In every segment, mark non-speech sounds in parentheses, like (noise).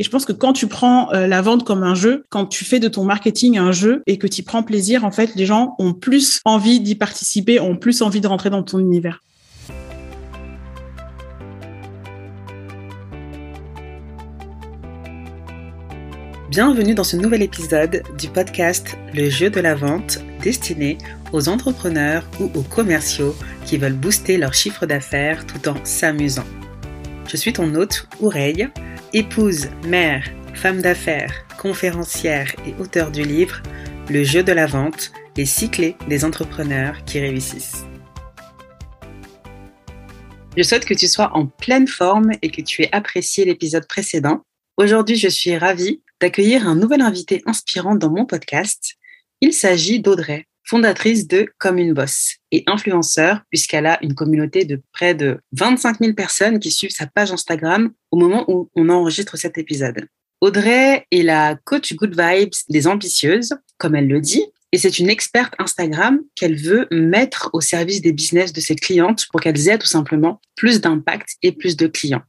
Et je pense que quand tu prends euh, la vente comme un jeu, quand tu fais de ton marketing un jeu et que tu prends plaisir, en fait, les gens ont plus envie d'y participer, ont plus envie de rentrer dans ton univers. Bienvenue dans ce nouvel épisode du podcast Le jeu de la vente destiné aux entrepreneurs ou aux commerciaux qui veulent booster leur chiffre d'affaires tout en s'amusant. Je suis ton hôte, Oureille, épouse, mère, femme d'affaires, conférencière et auteur du livre Le jeu de la vente, les six clés des entrepreneurs qui réussissent. Je souhaite que tu sois en pleine forme et que tu aies apprécié l'épisode précédent. Aujourd'hui, je suis ravie d'accueillir un nouvel invité inspirant dans mon podcast. Il s'agit d'Audrey, fondatrice de Comme une Bosse et influenceur puisqu'elle a une communauté de près de 25 000 personnes qui suivent sa page Instagram au moment où on enregistre cet épisode. Audrey est la coach good vibes des ambitieuses, comme elle le dit, et c'est une experte Instagram qu'elle veut mettre au service des business de ses clientes pour qu'elles aient tout simplement plus d'impact et plus de clients.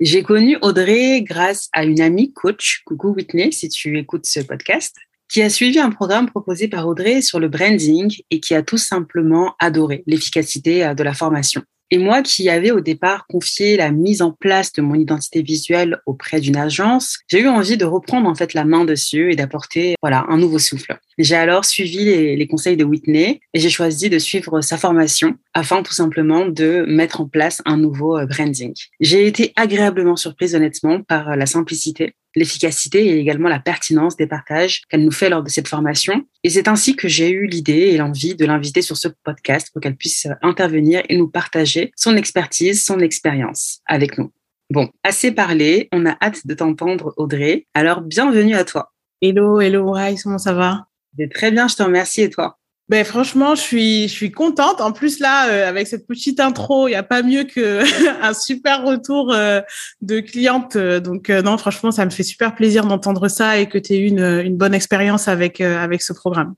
J'ai connu Audrey grâce à une amie coach, coucou Whitney, si tu écoutes ce podcast, qui a suivi un programme proposé par Audrey sur le branding et qui a tout simplement adoré l'efficacité euh, de la formation. Et moi qui avais au départ confié la mise en place de mon identité visuelle auprès d'une agence, j'ai eu envie de reprendre en fait la main dessus et d'apporter voilà un nouveau souffle. J'ai alors suivi les, les, conseils de Whitney et j'ai choisi de suivre sa formation afin tout simplement de mettre en place un nouveau euh, branding. J'ai été agréablement surprise honnêtement par euh, la simplicité l'efficacité et également la pertinence des partages qu'elle nous fait lors de cette formation. Et c'est ainsi que j'ai eu l'idée et l'envie de l'inviter sur ce podcast pour qu'elle puisse intervenir et nous partager son expertise, son expérience avec nous. Bon, assez parlé, on a hâte de t'entendre Audrey. Alors bienvenue à toi. Hello, hello Rai, comment ça va? Très bien, je te remercie et toi? Ben franchement, je suis je suis contente. En plus là, euh, avec cette petite intro, il y a pas mieux que (laughs) un super retour euh, de cliente. Donc euh, non, franchement, ça me fait super plaisir d'entendre ça et que tu aies eu une, une bonne expérience avec avec ce programme.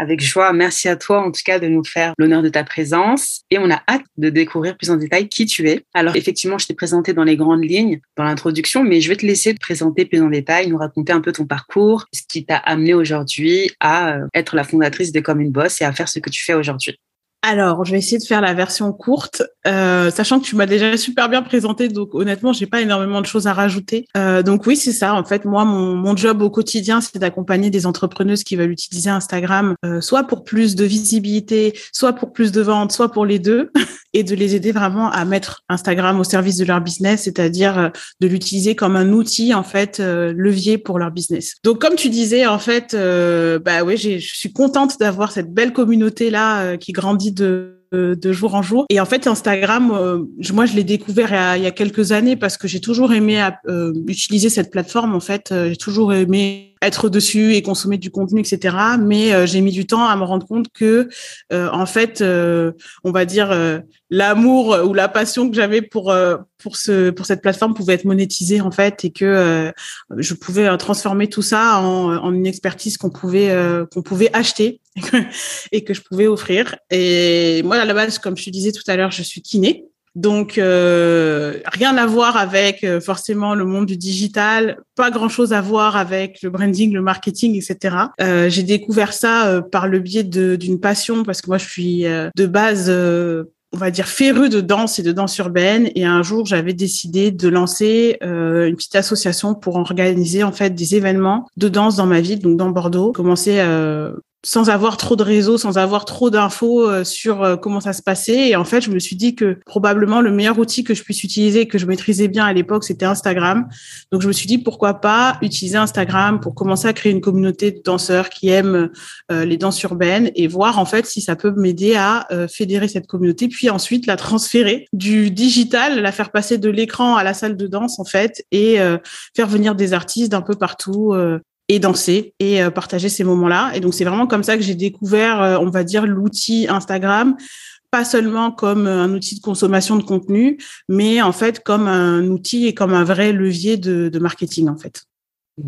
Avec joie. Merci à toi, en tout cas, de nous faire l'honneur de ta présence. Et on a hâte de découvrir plus en détail qui tu es. Alors, effectivement, je t'ai présenté dans les grandes lignes, dans l'introduction, mais je vais te laisser te présenter plus en détail, nous raconter un peu ton parcours, ce qui t'a amené aujourd'hui à euh, être la fondatrice de Comme Boss et à faire ce que tu fais aujourd'hui. Alors, je vais essayer de faire la version courte, euh, sachant que tu m'as déjà super bien présenté, donc honnêtement, j'ai pas énormément de choses à rajouter. Euh, donc oui, c'est ça. En fait, moi, mon, job au quotidien, c'est d'accompagner des entrepreneuses qui veulent utiliser Instagram, euh, soit pour plus de visibilité, soit pour plus de ventes, soit pour les deux, (laughs) et de les aider vraiment à mettre Instagram au service de leur business, c'est-à-dire euh, de l'utiliser comme un outil en fait euh, levier pour leur business. Donc, comme tu disais, en fait, bah oui, je suis contente d'avoir cette belle communauté là qui grandit de jour en jour. Et en fait, Instagram, euh, moi, je l'ai découvert il y, a, quelques années parce que j'ai toujours aimé euh, utiliser cette plateforme. En fait, euh, j'ai toujours aimé être dessus et consommer du contenu, etc. Mais j'ai mis du temps à me rendre compte que, en fait, on va dire l'amour ou la passion que j'avais pour pour ce pour cette plateforme pouvait être monétisée en fait et que je pouvais transformer tout ça en, en une expertise qu'on pouvait qu'on pouvait acheter (laughs) et que je pouvais offrir. Et moi, à la base, comme je te disais tout à l'heure, je suis kiné. Donc, euh, rien à voir avec euh, forcément le monde du digital, pas grand-chose à voir avec le branding, le marketing, etc. Euh, j'ai découvert ça euh, par le biais d'une passion parce que moi, je suis euh, de base on va dire féru de danse et de danse urbaine et un jour j'avais décidé de lancer euh, une petite association pour organiser en fait des événements de danse dans ma ville donc dans Bordeaux commencer euh, sans avoir trop de réseaux, sans avoir trop d'infos euh, sur euh, comment ça se passait. Et en fait, je me suis dit que probablement le meilleur outil que je puisse utiliser, que je maîtrisais bien à l'époque, c'était Instagram. Donc, je me suis dit pourquoi pas utiliser Instagram pour commencer à créer une communauté de danseurs qui aiment euh, les danses urbaines et voir en fait si ça peut m'aider à fédérer cette communauté, puis ensuite la transférer du digital, la faire passer de l'écran à la salle de danse en fait et faire venir des artistes d'un peu partout et danser et euh, partager ces moments-là. Et donc, c'est vraiment comme ça que j'ai découvert, euh, on va dire, l'outil Instagram, pas seulement comme euh, un outil de consommation de contenu, mais en fait comme un outil et comme un vrai levier de, de marketing, en fait.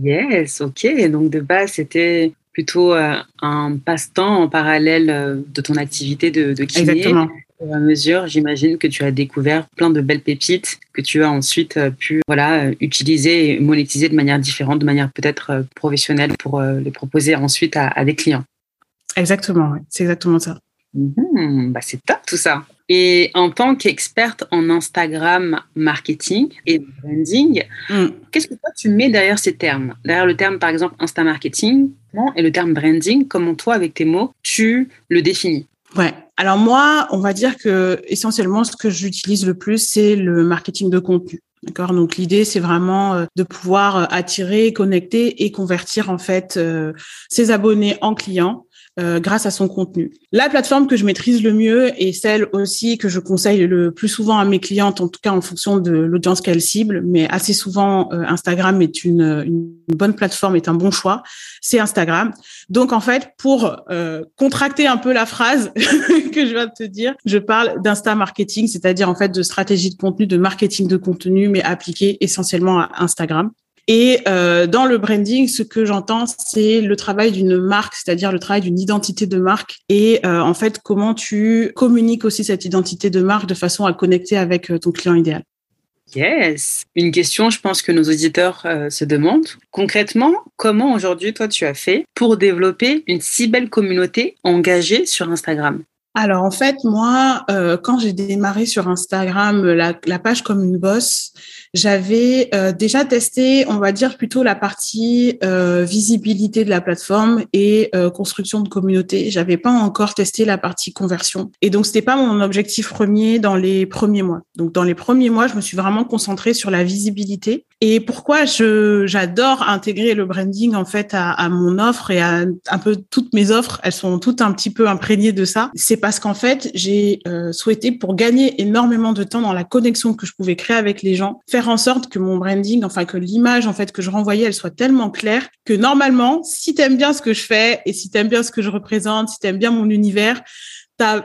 Yes, ok. Donc, de base, c'était plutôt un passe-temps en parallèle de ton activité de, de kiné. Exactement. À mesure, j'imagine que tu as découvert plein de belles pépites que tu as ensuite euh, pu voilà, euh, utiliser et monétiser de manière différente, de manière peut-être euh, professionnelle pour les proposer ensuite à, des clients. Exactement, c'est exactement ça. Mmh, bah c'est top tout ça. Et en tant qu'experte en Instagram marketing et branding, mmh. qu'est-ce que toi tu mets derrière ces termes? Derrière le terme par exemple Insta marketing et le terme branding, comment toi avec tes mots tu le définis? Ouais. Alors moi, on va dire que essentiellement ce que j'utilise le plus, c'est le marketing de contenu. D'accord? Donc l'idée, c'est vraiment euh, de pouvoir euh, attirer, connecter et convertir en fait euh, ses abonnés en clients euh, grâce à son contenu. La plateforme que je maîtrise le mieux et celle aussi que je conseille le plus souvent à mes clientes, en tout cas en fonction de l'audience qu'elles ciblent, mais assez souvent euh, Instagram est une, bonne plateforme, est un bon choix, c'est Instagram. Donc en fait, pour euh, contracter un peu la phrase (laughs) que je viens de te dire, je parle d'insta marketing, c'est-à-dire en fait de stratégie de contenu, de marketing de contenu, mais appliqué essentiellement à Instagram. Et euh, dans le branding, ce que j'entends, c'est le travail d'une marque, c'est-à-dire le travail d'une identité de marque et euh, en fait comment tu communiques aussi cette identité de marque de façon à connecter avec euh, ton client idéal. Yes. Une question, je pense que nos auditeurs se demandent. Concrètement, comment aujourd'hui, toi, tu as fait pour développer une si belle communauté engagée sur Instagram? Alors en fait, moi, quand j'ai démarré sur Instagram la, la, page comme une bosse, j'avais euh, déjà testé, on va dire plutôt la partie euh, visibilité de la plateforme et euh, construction de communauté. J'avais pas encore testé la partie conversion. Et donc c'était pas mon objectif premier dans les premiers mois. Donc dans les premiers mois, je me suis vraiment concentrée sur la visibilité. Et pourquoi je j'adore intégrer le branding en fait à, à, mon offre et à un peu toutes mes offres, elles sont toutes un petit peu imprégnées de ça. C'est parce qu'en fait j'ai souhaité pour gagner énormément de temps dans la connexion que je pouvais créer avec les gens, en sorte que mon branding, enfin que l'image en fait que je renvoyais, elle soit tellement claire que normalement, si tu aimes bien ce que je fais et si tu aimes bien ce que je représente, si tu aimes bien mon univers, t'as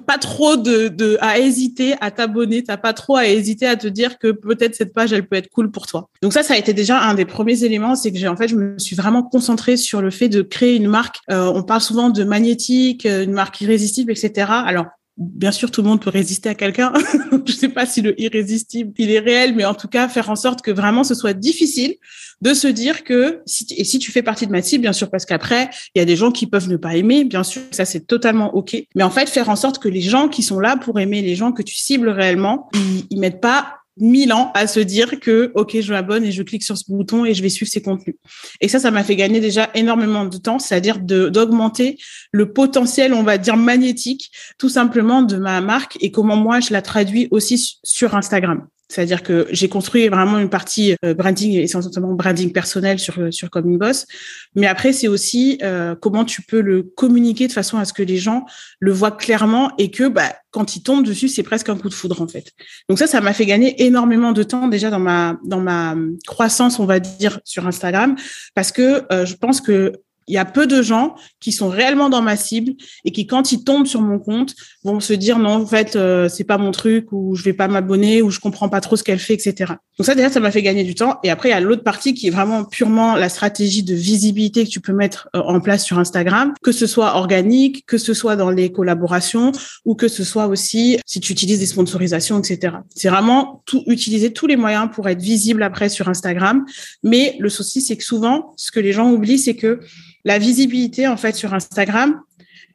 pas trop de, à hésiter à t'abonner, t'as pas trop à hésiter à te dire que peut-être cette page elle peut être cool pour toi. Donc ça, ça a été déjà un des premiers éléments, c'est que j'ai en fait je me suis vraiment concentrée sur le fait de créer une marque. Euh, on parle souvent de magnétique, euh, une marque irrésistible, etc. Alors bien sûr, tout le monde peut résister à quelqu'un. (laughs) je sais pas si le irrésistible, il est réel, mais en tout cas, faire en sorte que vraiment ce soit difficile de se dire que et si tu fais partie de ma cible, bien sûr, parce qu'après, il y a des gens qui peuvent ne pas aimer, bien sûr, ça c'est totalement ok. Mais en fait, faire en sorte que les gens qui sont là pour aimer, les gens que tu cibles réellement, ils, ils mettent pas mille ans à se dire que ok je m'abonne et je clique sur ce bouton et je vais suivre ses contenus. Et ça ça m'a fait gagner déjà énormément de temps c'est-à-dire d'augmenter le potentiel on va dire magnétique tout simplement de ma marque et comment moi je la traduis aussi sur Instagram c'est-à-dire que j'ai construit vraiment une partie euh, branding, essentiellement branding personnel sur euh, sur Boss. Mais après, c'est aussi euh, comment tu peux le communiquer de façon à ce que les gens le voient clairement et que bah, quand ils tombent dessus, c'est presque un coup de foudre en fait. Donc ça, ça m'a fait gagner énormément de temps déjà dans ma dans ma croissance, on va dire, sur Instagram, parce que je pense que il y a peu de gens qui sont réellement dans ma cible et qui, quand ils tombent sur mon compte, vont se dire non, en fait, euh, c'est pas mon truc ou je vais pas m'abonner ou je comprends pas trop ce qu'elle fait, etc. Donc ça, déjà, ça m'a fait gagner du temps. Et après, il y a l'autre partie qui est vraiment purement la stratégie de visibilité que tu peux mettre euh, en place sur Instagram, que ce soit organique, que ce soit dans les collaborations ou que ce soit aussi si tu utilises des sponsorisations, etc. C'est vraiment tout utiliser tous les moyens pour être visible après sur Instagram. Mais le souci, c'est que souvent, ce que les gens oublient, c'est que la visibilité, en fait, sur Instagram,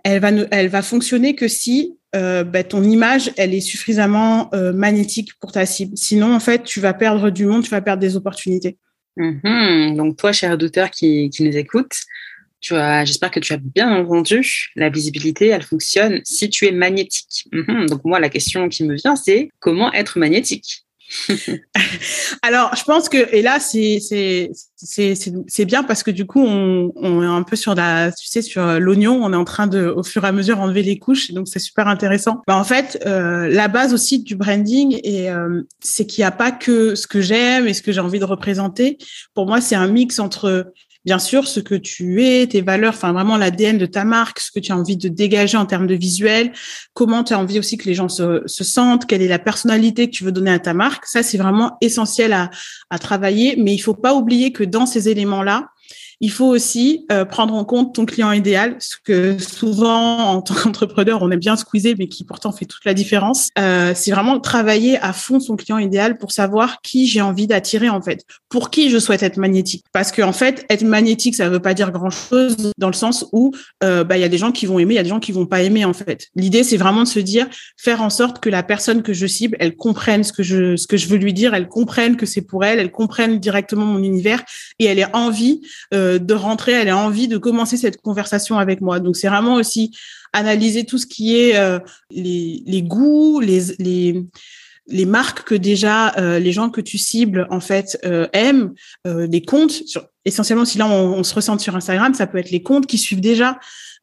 elle va, va fonctionner que si euh, bah, ton image, elle est suffisamment euh, magnétique pour ta cible. Sinon, en fait, tu vas perdre du monde, tu vas perdre des opportunités. Mm-hmm. Donc, toi, cher auditeur qui, qui nous écoute, j'espère que tu as bien entendu, la visibilité, elle fonctionne si tu es magnétique. Mm-hmm. Donc, moi, la question qui me vient, c'est comment être magnétique? (laughs) Alors, je pense que et là c'est bien parce que du coup on, on est un peu sur la tu sais sur l'oignon, on est en train de au fur et à mesure enlever les couches, donc c'est super intéressant. Bah, en fait, euh, la base aussi du branding euh, c'est qu'il n'y a pas que ce que j'aime et ce que j'ai envie de représenter. Pour moi, c'est un mix entre bien sûr ce que tu es, tes valeurs, enfin vraiment l'ADN de ta marque, ce que tu as envie de dégager en termes de visuel, comment tu as envie aussi que les gens se, se, sentent, quelle est la personnalité que tu veux donner à ta marque. Ça, c'est vraiment essentiel à, à travailler, mais il faut pas oublier que dans ces éléments-là, il faut aussi euh, prendre en compte ton client idéal, ce que souvent en tant qu'entrepreneur on aime bien squeezer, mais qui pourtant fait toute la différence. Euh, c'est vraiment travailler à fond son client idéal pour savoir qui j'ai envie d'attirer en fait, pour qui je souhaite être magnétique. Parce que en fait, être magnétique, ça veut pas dire grand chose dans le sens où euh, bah il y a des gens qui vont aimer, il y a des gens qui vont pas aimer en fait. L'idée c'est vraiment de se dire faire en sorte que la personne que je cible, elle comprenne ce que je ce que je veux lui dire, elle comprenne que c'est pour elle, elle comprenne directement mon univers et elle ait envie euh, de rentrer, elle ait envie de commencer cette conversation avec moi. Donc c'est vraiment aussi analyser tout ce qui est euh, les, goûts, les, marques que déjà euh, les gens que tu cibles en fait euh, aiment, euh, les comptes. Essentiellement, si là on, on, se ressent sur Instagram, ça peut être les comptes qui suivent déjà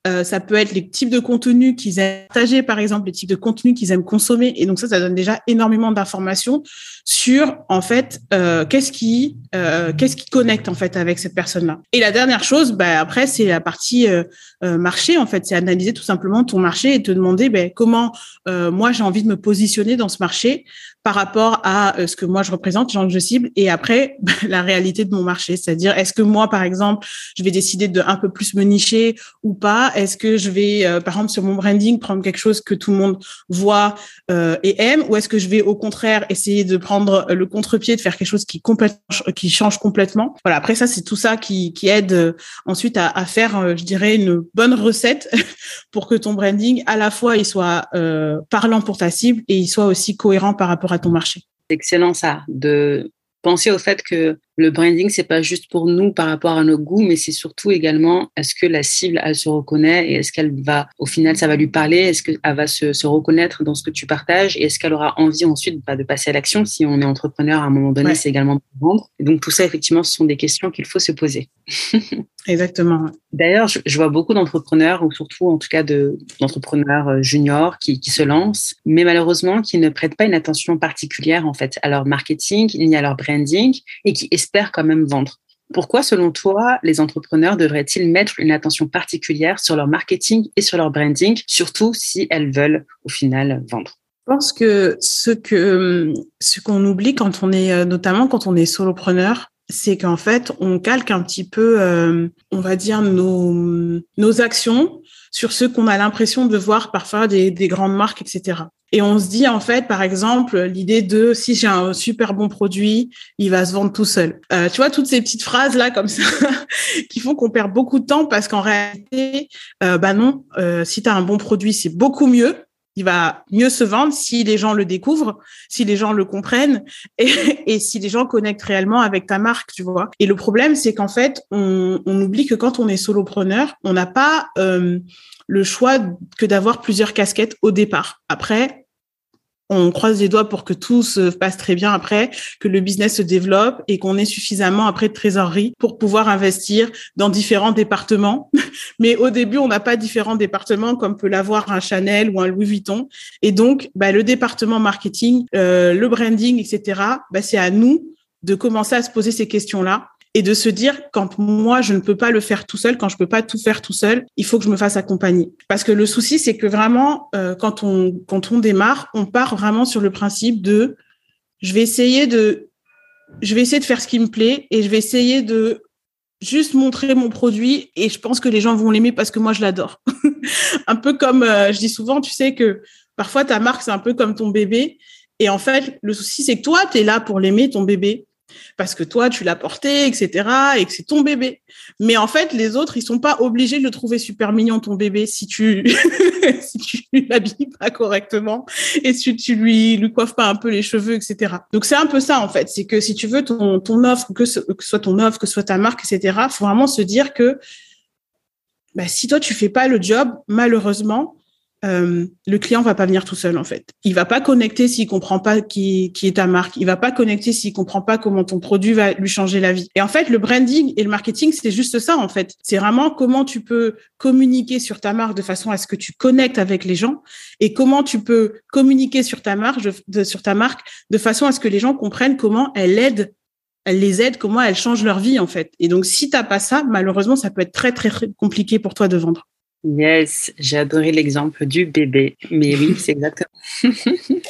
euh, ça peut être les types de contenus qu'ils aiment partager, par exemple, les types de contenus qu'ils aiment consommer. Et donc ça, ça donne déjà énormément d'informations sur en fait euh, qu'est-ce qui euh, qu'est-ce qui connecte en fait avec cette personne-là. Et la dernière chose, bah, après, c'est la partie euh, euh, marché. En fait, c'est analyser tout simplement ton marché et te demander ben, comment moi j'ai envie de me positionner dans ce marché par rapport à ce que moi je représente, que je cible, et après (laughs) la réalité de mon marché, c'est-à-dire est-ce que moi, par exemple, je vais décider de un peu plus me nicher ou pas? Est-ce que je vais, euh, par exemple, sur mon branding, prendre quelque chose que tout le monde voit euh, et aime, ou est-ce que je vais au contraire essayer de prendre le contre-pied, de faire quelque chose qui qui change complètement? Voilà. Après ça, c'est tout ça qui, qui aide euh, ensuite à, à, faire, je dirais, une bonne recette (laughs) pour que ton branding, à la fois, il soit parlant pour ta cible et il soit aussi cohérent par rapport à ton marché. Excellent ça, de penser au fait que le branding, c'est pas juste pour nous par rapport à nos goûts, mais c'est surtout également est-ce que la cible, elle se reconnaît et est-ce qu'elle va, au final, ça va lui parler, est-ce qu'elle va se, se, reconnaître dans ce que tu partages et est-ce qu'elle aura envie ensuite bah, de passer à l'action si on est entrepreneur à un moment donné, ouais. c'est également pour vendre. Et donc tout ça, effectivement, ce sont des questions qu'il faut se poser. (laughs) Exactement. D'ailleurs, je, je, vois beaucoup d'entrepreneurs, ou surtout en tout cas d'entrepreneurs de, juniors qui, qui se lancent, mais malheureusement qui ne prêtent pas une attention particulière en fait à leur marketing ni à leur branding et qui espèrent quand même vendre. Pourquoi, selon toi, les entrepreneurs devraient-ils mettre une attention particulière sur leur marketing et sur leur branding, surtout si elles veulent au final vendre? Je pense que ce que ce qu'on oublie quand on est notamment quand on est solopreneur, c'est qu'en fait, on calque un petit peu, euh, on va dire, nos, nos actions sur ce qu'on a l'impression de voir parfois des, grandes marques, etc. Et on se dit, en fait, par exemple, l'idée de si j'ai un super bon produit, il va se vendre tout seul. Euh, tu vois, toutes ces petites phrases-là comme ça (laughs) qui font qu'on perd beaucoup de temps parce qu'en réalité, euh, bah non, euh, si tu as un bon produit, c'est beaucoup mieux il va mieux se vendre si les gens le découvrent, si les gens le comprennent (laughs) et, si les gens connectent réellement avec ta marque, tu vois. Et le problème, c'est qu'en fait, on, on, oublie que quand on est solopreneur, on n'a pas euh, le choix que d'avoir plusieurs casquettes au départ. Après, on croise les doigts pour que tout se passe très bien après, que le business se développe et qu'on ait suffisamment après de trésorerie pour pouvoir investir dans différents départements. (laughs) Mais au début, on n'a pas différents départements comme peut l'avoir un Chanel ou un Louis Vuitton. Et donc, bah, le département marketing, euh, le branding, etc., bah, c'est à nous de commencer à se poser ces questions-là et de se dire quand moi je ne peux pas le faire tout seul, quand je peux pas tout faire tout seul, il faut que je me fasse accompagner. Parce que le souci c'est que vraiment euh, quand on quand on démarre, on part vraiment sur le principe de je vais essayer de je vais essayer de faire ce qui me plaît et je vais essayer de juste montrer mon produit et je pense que les gens vont l'aimer parce que moi je l'adore. (laughs) un peu comme euh, je dis souvent, tu sais que parfois ta marque c'est un peu comme ton bébé et en fait le souci c'est que toi tu es là pour l'aimer ton bébé parce que toi, tu l'as porté, etc., et que c'est ton bébé. Mais en fait, les autres, ils sont pas obligés de le trouver super mignon, ton bébé, si tu, (laughs) si tu l'habilles pas correctement et si tu lui, lui coiffes pas un peu les cheveux, etc. Donc, c'est un peu ça, en fait. C'est que si tu veux ton, ton offre, que ce, soit ton offre, que soit ta marque, etc., faut vraiment se dire que, bah, si toi, tu fais pas le job, malheureusement, euh, le client va pas venir tout seul en fait. Il va pas connecter s'il comprend pas qui, qui est ta marque. Il va pas connecter s'il comprend pas comment ton produit va lui changer la vie. Et en fait, le branding et le marketing, c'est juste ça en fait. C'est vraiment comment tu peux communiquer sur ta marque de façon à ce que tu connectes avec les gens et comment tu peux communiquer sur ta marque, de, façon à ce que les gens comprennent comment elle aide elle les aide, comment elle change leur vie en fait. Et donc si t'as pas ça, malheureusement, ça peut être très très compliqué pour toi de vendre. Yes, j'ai adoré l'exemple du bébé. Mais oui, c'est exactement. (laughs)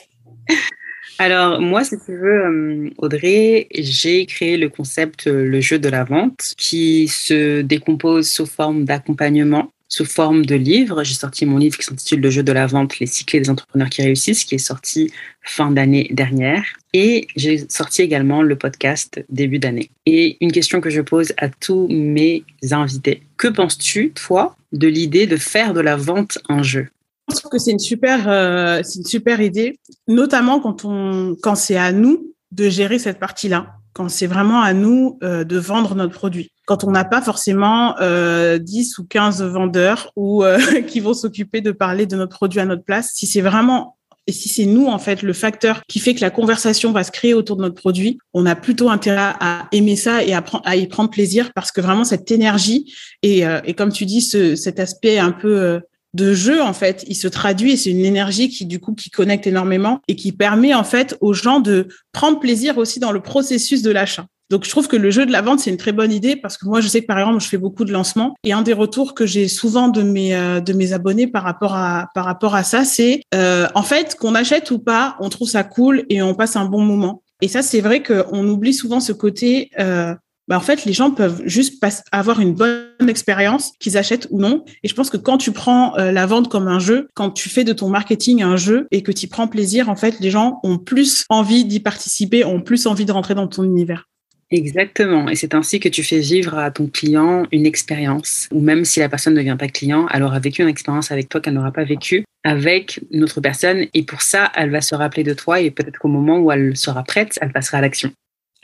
Alors, moi, si tu veux, euh, Audrey, j'ai créé le concept euh, Le jeu de la vente qui se décompose sous forme d'accompagnement sous forme de livre. J'ai sorti mon livre qui s'intitule Le jeu de la vente, les cycles des entrepreneurs qui réussissent, qui est sorti fin d'année dernière. Et j'ai sorti également le podcast début d'année. Et une question que je pose à tous mes invités. Que penses-tu, toi, de l'idée de faire de la vente un jeu? Je trouve que c'est une super, euh, une super idée, notamment quand on, quand c'est à nous de gérer cette partie-là quand c'est vraiment à nous euh, de vendre notre produit. Quand on n'a pas forcément euh, 10 ou 15 vendeurs ou euh, (laughs) qui vont s'occuper de parler de notre produit à notre place, si c'est vraiment et si c'est nous en fait le facteur qui fait que la conversation va se créer autour de notre produit, on a plutôt intérêt à aimer ça et à, à y prendre plaisir parce que vraiment cette énergie et, euh, et comme tu dis ce, cet aspect un peu de jeu en fait, il se traduit et c'est une énergie qui du coup qui connecte énormément et qui permet en fait aux gens de prendre plaisir aussi dans le processus de l'achat. Donc je trouve que le jeu de la vente c'est une très bonne idée parce que moi je sais que par exemple je fais beaucoup de lancements et un des retours que j'ai souvent de mes euh, de mes abonnés par rapport à par rapport à ça c'est euh, en fait qu'on achète ou pas on trouve ça cool et on passe un bon moment. Et ça c'est vrai qu'on oublie souvent ce côté euh, bah, en fait, les gens peuvent juste avoir une bonne expérience, qu'ils achètent ou non. Et je pense que quand tu prends euh, la vente comme un jeu, quand tu fais de ton marketing un jeu et que tu prends plaisir, en fait, les gens ont plus envie d'y participer, ont plus envie de rentrer dans ton univers. Exactement. Et c'est ainsi que tu fais vivre à ton client une expérience. Ou même si la personne ne devient pas client, elle aura vécu une expérience avec toi qu'elle n'aura pas vécue avec une autre personne. Et pour ça, elle va se rappeler de toi et peut-être qu'au moment où elle sera prête, elle passera à l'action.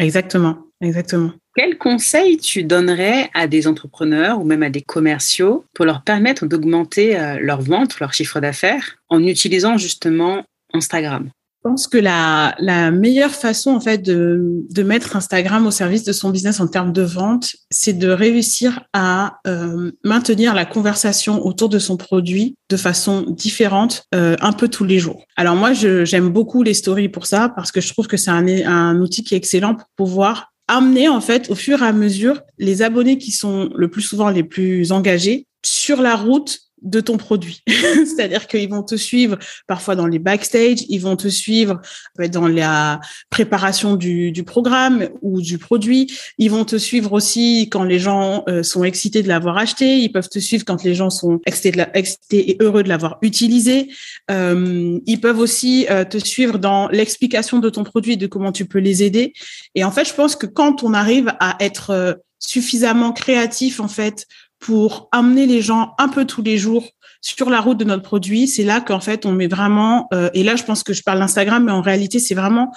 Exactement. Exactement. Quel conseil tu donnerais à des entrepreneurs ou même à des commerciaux pour leur permettre d'augmenter euh, leur vente, leur chiffre d'affaires en utilisant justement Instagram? Je pense que la, meilleure façon en fait de, mettre Instagram au service de son business en termes de vente, c'est de réussir à euh, maintenir la conversation autour de son produit de façon différente euh, un peu tous les jours. Alors moi, j'aime beaucoup les stories pour ça parce que je trouve que c'est un outil qui est excellent pour pouvoir amener en fait au fur et à mesure les abonnés qui sont le plus souvent les plus engagés sur la route de ton produit. (laughs) C'est-à-dire qu'ils vont te suivre parfois dans les backstage, ils vont te suivre dans la préparation du, programme ou du produit. Ils vont te suivre aussi quand les gens euh, sont excités de l'avoir acheté. Ils peuvent te suivre quand les gens sont excités, et heureux de l'avoir utilisé. Euh, ils peuvent aussi euh, te suivre dans l'explication de ton produit et de comment tu peux les aider. Et en fait, je pense que quand on arrive à être suffisamment créatif en fait pour amener les gens un peu tous les jours sur la route de notre produit. C'est là qu'en fait, on met vraiment, euh, et là, je pense que je parle d'Instagram, mais en réalité, c'est vraiment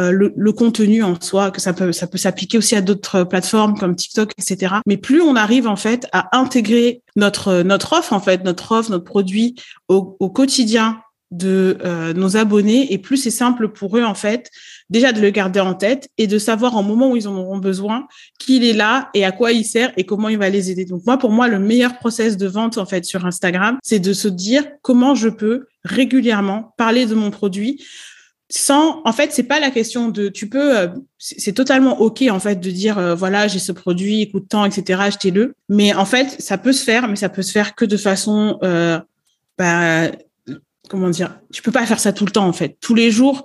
euh, le, contenu en soi, que ça peut, ça peut s'appliquer aussi à d'autres plateformes comme TikTok, etc. Mais plus on arrive en fait à intégrer notre notre offre, en fait, notre offre, notre produit au, au quotidien de euh, nos abonnés, et plus c'est simple pour eux en fait déjà de le garder en tête et de savoir en moment où ils en auront besoin qu'il est là et à quoi il sert et comment il va les aider. Donc moi, pour moi, le meilleur process de vente en fait sur Instagram, c'est de se dire comment je peux régulièrement parler de mon produit sans en fait c'est pas la question de tu peux euh, c'est totalement ok en fait de dire euh, voilà j'ai ce produit il coûte tant etc achetez-le mais en fait ça peut se faire mais ça peut se faire que de façon euh, bah, comment dire tu peux pas faire ça tout le temps en fait tous les jours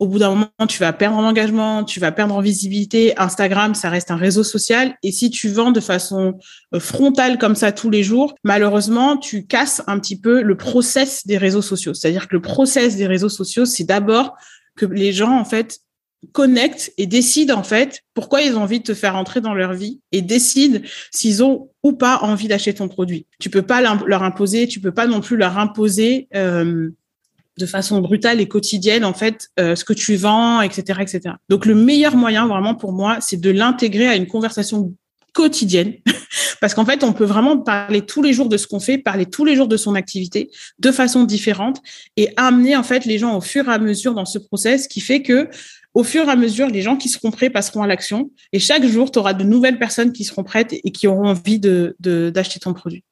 au bout d'un moment, tu vas perdre en engagement, tu vas perdre en visibilité. Instagram, ça reste un réseau social. Et si tu vends de façon euh, frontale comme ça tous les jours, malheureusement, tu casses un petit peu le process des réseaux sociaux. C'est-à-dire que le process des réseaux sociaux, c'est d'abord que les gens, en fait, connectent et décident, en fait, pourquoi ils ont envie de te faire entrer dans leur vie et décident s'ils ont ou pas envie d'acheter ton produit. Tu peux pas leur imposer, tu peux pas non plus leur imposer, euh, de façon brutale et quotidienne en fait euh, ce que tu vends, etc., etc. Donc le meilleur moyen vraiment pour moi, c'est de l'intégrer à une conversation quotidienne. (laughs) Parce qu'en fait on peut vraiment parler tous les jours de ce qu'on fait parler tous les jours de son activité de façon différente et amener en fait les gens au fur et à mesure dans ce process qui fait que au fur et à mesure les gens qui seront prêts passeront à l'action et chaque jour tu auras de nouvelles personnes qui seront prêtes et qui auront envie de d'acheter ton produit.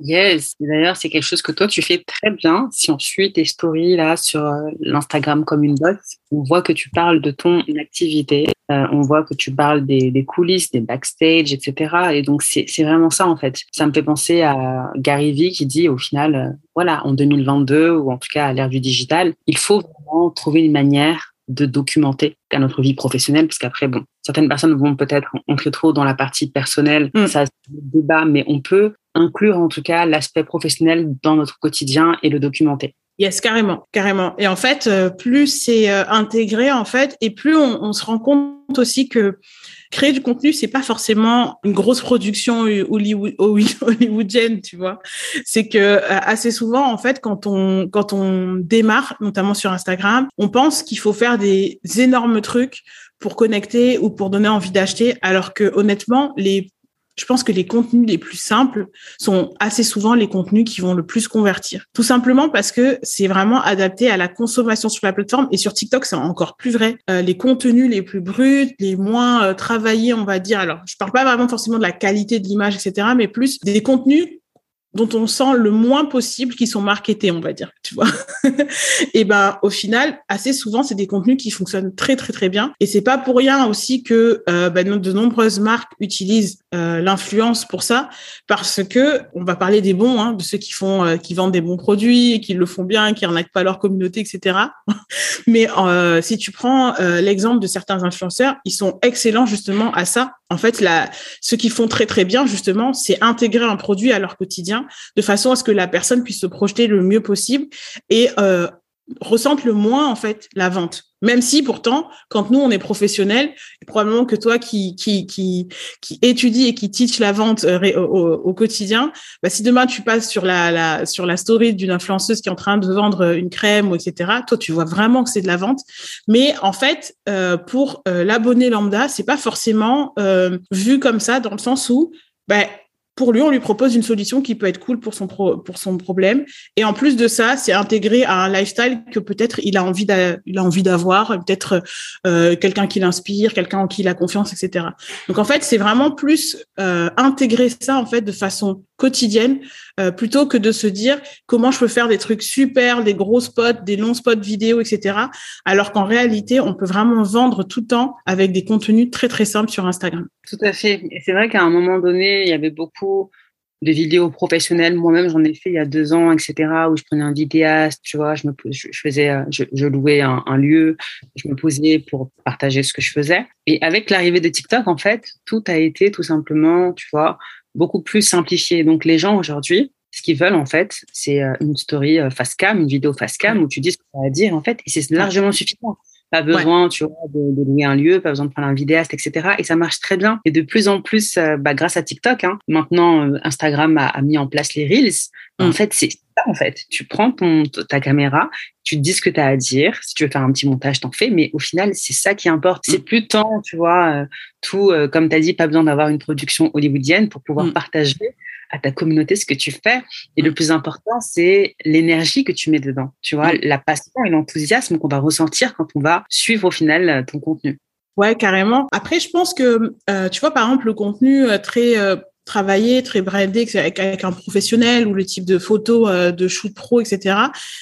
Yes, d'ailleurs, c'est quelque chose que toi, tu fais très bien. Si on suit tes stories là sur euh, l'Instagram comme une boss, on voit que tu parles de ton activité, euh, on voit que tu parles des, des, coulisses, des backstage, etc. Et donc, c'est vraiment ça, en fait. Ça me fait penser à Gary Vee qui dit, au final, euh, voilà, en 2022, ou en tout cas à l'ère du digital, il faut vraiment trouver une manière de documenter à notre vie professionnelle, parce qu'après, bon, certaines personnes vont peut-être entrer trop dans la partie personnelle, mm. ça c'est débat, mais on peut inclure en tout cas l'aspect professionnel dans notre quotidien et le documenter. Yes, carrément, carrément. Et en fait, euh, plus c'est euh, intégré en fait, et plus on, on, se rend compte aussi que créer du contenu, c'est pas forcément une grosse production (laughs) Hollywood, hollywoodienne, tu vois. C'est que euh, assez souvent, en fait, quand on quand on démarre, notamment sur Instagram, on pense qu'il faut faire des énormes trucs pour connecter ou pour donner envie d'acheter, alors que honnêtement, les je pense que les contenus les plus simples sont assez souvent les contenus qui vont le plus convertir. Tout simplement parce que c'est vraiment adapté à la consommation sur la plateforme et sur TikTok, c'est encore plus vrai. Euh, les contenus les plus bruts, les moins euh, travaillés, on va dire. Alors, je parle pas vraiment forcément de la qualité de l'image, etc., mais plus des contenus dont on sent le moins possible qui sont marketés, on va dire, tu vois. (laughs) et ben au final, assez souvent, c'est des contenus qui fonctionnent très très très bien. Et c'est pas pour rien aussi que euh, ben, de nombreuses marques utilisent euh, l'influence pour ça, parce que on va parler des bons, hein, de ceux qui font, euh, qui vendent des bons produits, qui le font bien, qui arnaquent pas leur communauté, etc. (laughs) Mais si tu prends l'exemple de certains influenceurs, ils sont excellents justement à ça. En fait, ce qu'ils font très très bien justement, c'est intégrer un produit à leur quotidien de façon à ce que la personne puisse se projeter le mieux possible et euh, ressente le moins en fait la vente. Même si pourtant, quand nous on est professionnel, probablement que toi qui qui qui étudie et qui teach la vente euh, au, quotidien, bah, si demain tu passes sur la, sur la story d'une influenceuse qui est en train de vendre une crème ou etc. Toi tu vois vraiment que c'est de la vente, mais en fait euh, pour l'abonné lambda c'est pas forcément vu comme ça dans le sens où bah, pour lui, on lui propose une solution qui peut être cool pour son pour son problème. Et en plus de ça, c'est intégré à un lifestyle que peut-être il a envie d'avoir, peut-être euh, quelqu'un qui l'inspire, quelqu'un en qui il a confiance, etc. Donc en fait, c'est vraiment plus euh, intégrer ça en fait de façon quotidienne euh, plutôt que de se dire comment je peux faire des trucs super, des gros spots, des longs spots vidéo, etc. Alors qu'en réalité, on peut vraiment vendre tout le temps avec des contenus très très simples sur Instagram. Tout à fait. Et c'est vrai qu'à un moment donné, il y avait beaucoup de vidéos professionnelles. Moi-même, j'en ai fait il y a deux ans, etc., où je prenais un vidéaste, tu vois, je faisais, euh, je, louais un, un, lieu, je me posais pour partager ce que je faisais. Et avec l'arrivée de TikTok, en fait, tout a été tout simplement, tu vois, beaucoup plus simplifié. Donc les gens aujourd'hui, ce qu'ils veulent en fait, c'est euh, une story euh, face cam, une vidéo face cam où tu dis ce que tu as à dire en fait, et c'est largement suffisant. Pas besoin, tu vois, de, louer un lieu, pas besoin de prendre un vidéaste, etc. Et ça marche très bien. Et de plus en plus, euh, bah, grâce à TikTok, hein, maintenant Instagram a, mis en place les reels. En mm. fait, c'est ça. En fait, tu prends ton ta caméra, tu te dis ce que tu as à dire. Si tu veux faire un petit montage, t'en fais. Mais au final, c'est ça qui importe. C'est mm. plus tant, tu vois, tout comme tu as dit, pas besoin d'avoir une production hollywoodienne pour pouvoir mm. partager à ta communauté ce que tu fais. Et le plus important, c'est l'énergie que tu mets dedans. Tu vois, la passion et l'enthousiasme qu'on va ressentir quand on va suivre au final euh, ton contenu. Ouais, carrément. Après, je pense que, euh, tu vois, par exemple, le contenu euh, très travailler, très brandé avec, un professionnel ou le type de photo euh, de shoot pro, etc.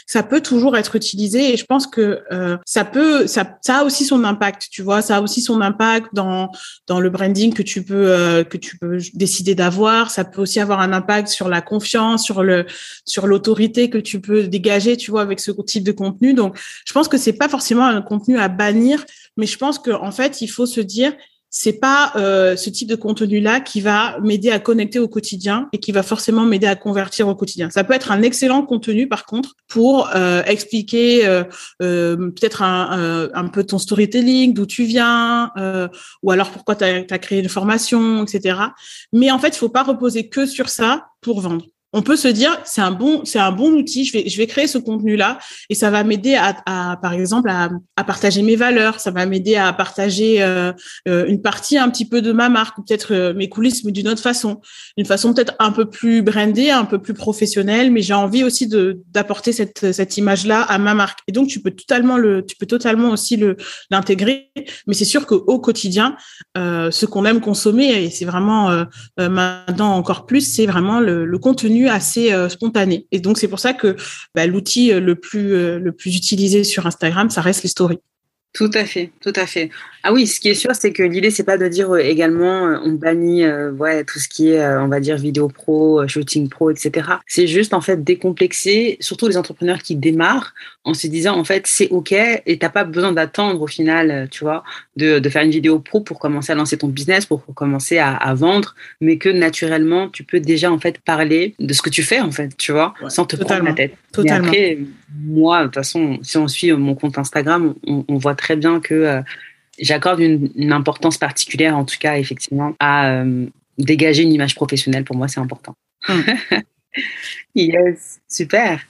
Ça peut toujours être utilisé et je pense que euh, ça peut, ça, ça a aussi son impact, tu vois, ça a aussi son impact dans dans le branding que tu peux euh, que tu peux décider d'avoir. Ça peut aussi avoir un impact sur la confiance, sur le sur l'autorité que tu peux dégager, tu vois, avec ce type de contenu. Donc, je pense que c'est pas forcément un contenu à bannir, mais je pense qu'en en fait, il faut se dire c'est pas euh, ce type de contenu-là qui va m'aider à connecter au quotidien et qui va forcément m'aider à convertir au quotidien. Ça peut être un excellent contenu, par contre, pour euh, expliquer euh, peut-être un, un, peu ton storytelling, d'où tu viens, ou alors pourquoi tu as, as, créé une formation, etc. Mais en fait, il faut pas reposer que sur ça pour vendre on peut se dire c'est un bon c'est un bon outil je vais créer ce contenu là et ça va m'aider à, par exemple à, partager mes valeurs ça va m'aider à partager euh, euh, une partie un petit peu de ma marque peut-être euh, mes coulisses mais d'une autre façon. D'une façon peut-être un peu plus brandée un peu plus professionnelle mais j'ai envie aussi d'apporter cette image là à ma marque. Et donc tu peux totalement aussi l'intégrer. Mais c'est sûr qu'au quotidien ce qu'on aime consommer et c'est vraiment maintenant encore plus c'est vraiment le contenu assez euh, spontané. Et donc, c'est pour ça que bah, l'outil euh, le plus, euh, le plus utilisé sur Instagram, ça reste les stories. Tout à fait, tout à fait. Ah oui, ce qui est sûr, c'est que l'idée, c'est pas de dire euh, également, euh, on bannit euh, ouais, tout ce qui est, on va dire, vidéo pro, shooting pro, etc. C'est juste, en fait, décomplexer, surtout les entrepreneurs qui démarrent, en se disant, en fait, c'est OK et t'as pas besoin d'attendre, au final, tu vois, de, de, faire une vidéo pro pour commencer à lancer ton business, pour commencer à, à, vendre, mais que naturellement, tu peux déjà, en fait, parler de ce que tu fais, en fait, tu vois, sans te prendre la tête. Totalement. après, moi, de toute façon, si on suit mon compte Instagram, on, on voit très bien que euh, j'accorde une, une, importance particulière, en tout cas, effectivement, à euh, dégager une image professionnelle. Pour moi, c'est important. Hum. (laughs) yes, super.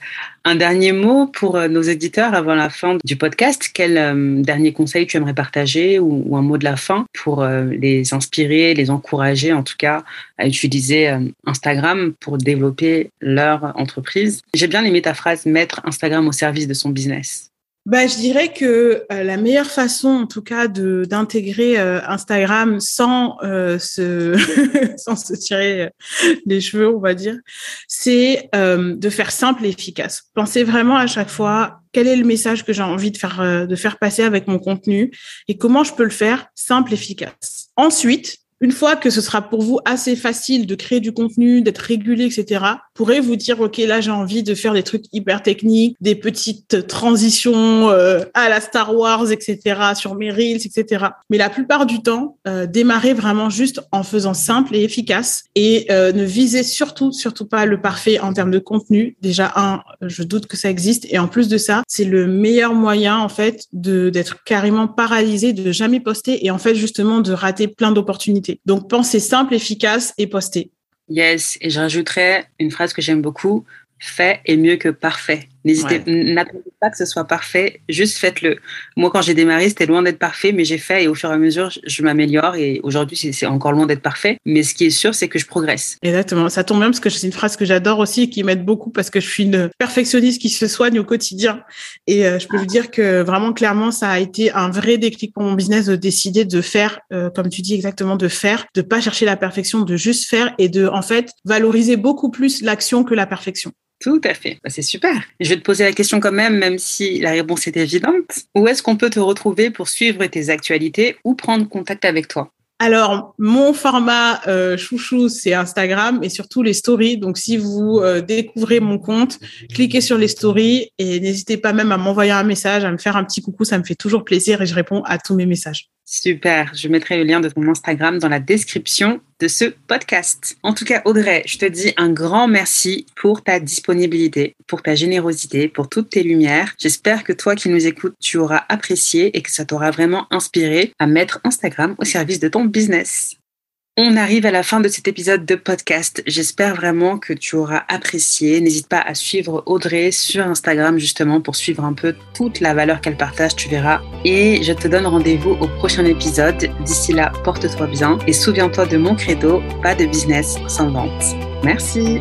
Un dernier mot pour euh, nos éditeurs avant la fin du podcast. Quel euh, dernier conseil tu aimerais partager ou, ou, un mot de la fin pour euh, les inspirer, les encourager en tout cas à utiliser euh, Instagram pour développer leur entreprise? J'ai bien aimé ta phrase mettre Instagram au service de son business. Bah, je dirais que euh, la meilleure façon, en tout cas, de d'intégrer euh, Instagram sans euh, se (laughs) sans se tirer euh, les cheveux, on va dire, c'est euh, de faire simple et efficace. Pensez vraiment à chaque fois quel est le message que j'ai envie de faire de faire passer avec mon contenu et comment je peux le faire simple, efficace. Ensuite, une fois que ce sera pour vous assez facile de créer du contenu, d'être régulier, etc., pourrez vous dire, OK, là, j'ai envie de faire des trucs hyper techniques, des petites transitions euh, à la Star Wars, etc., sur mes Reels, etc. Mais la plupart du temps, euh, démarrez vraiment juste en faisant simple et efficace et euh, ne visez surtout, surtout pas le parfait en termes de contenu. Déjà, un, je doute que ça existe. Et en plus de ça, c'est le meilleur moyen, en fait, d'être carrément paralysé, de jamais poster et en fait, justement, de rater plein d'opportunités. Donc, pensez simple, efficace et postez. Yes, et je rajouterais une phrase que j'aime beaucoup, fait est mieux que parfait. N'hésitez, ouais. n'attendez pas que ce soit parfait, juste faites-le. Moi, quand j'ai démarré, c'était loin d'être parfait, mais j'ai fait et au fur et à mesure, je, je m'améliore et aujourd'hui, c'est, c'est encore loin d'être parfait. Mais ce qui est sûr, c'est que je progresse. Exactement. Ça tombe bien parce que c'est une phrase que j'adore aussi et qui m'aide beaucoup parce que je suis une perfectionniste qui se soigne au quotidien. Et euh, je peux ah. vous dire que vraiment, clairement, ça a été un vrai déclic pour mon business de décider de faire, euh, comme tu dis exactement, de faire, de pas chercher la perfection, de juste faire et de, en fait, valoriser beaucoup plus l'action que la perfection. Tout à fait. Bah, c'est super. Je vais te poser la question quand même, même si la réponse est évidente. Où est-ce qu'on peut te retrouver pour suivre tes actualités ou prendre contact avec toi? Alors, mon format euh, chouchou, c'est Instagram et surtout les stories. Donc, si vous euh, découvrez mon compte, cliquez sur les stories et n'hésitez pas même à m'envoyer un message, à me faire un petit coucou. Ça me fait toujours plaisir et je réponds à tous mes messages. Super. Je mettrai le lien de ton Instagram dans la description de ce podcast. En tout cas, Audrey, je te dis un grand merci pour ta disponibilité, pour ta générosité, pour toutes tes lumières. J'espère que toi qui nous écoutes, tu auras apprécié et que ça t'aura vraiment inspiré à mettre Instagram au service de ton business. On arrive à la fin de cet épisode de podcast. J'espère vraiment que tu auras apprécié. N'hésite pas à suivre Audrey sur Instagram justement pour suivre un peu toute la valeur qu'elle partage, tu verras. Et je te donne rendez-vous au prochain épisode. D'ici là, porte-toi bien et souviens-toi de mon credo, pas de business sans vente. Merci.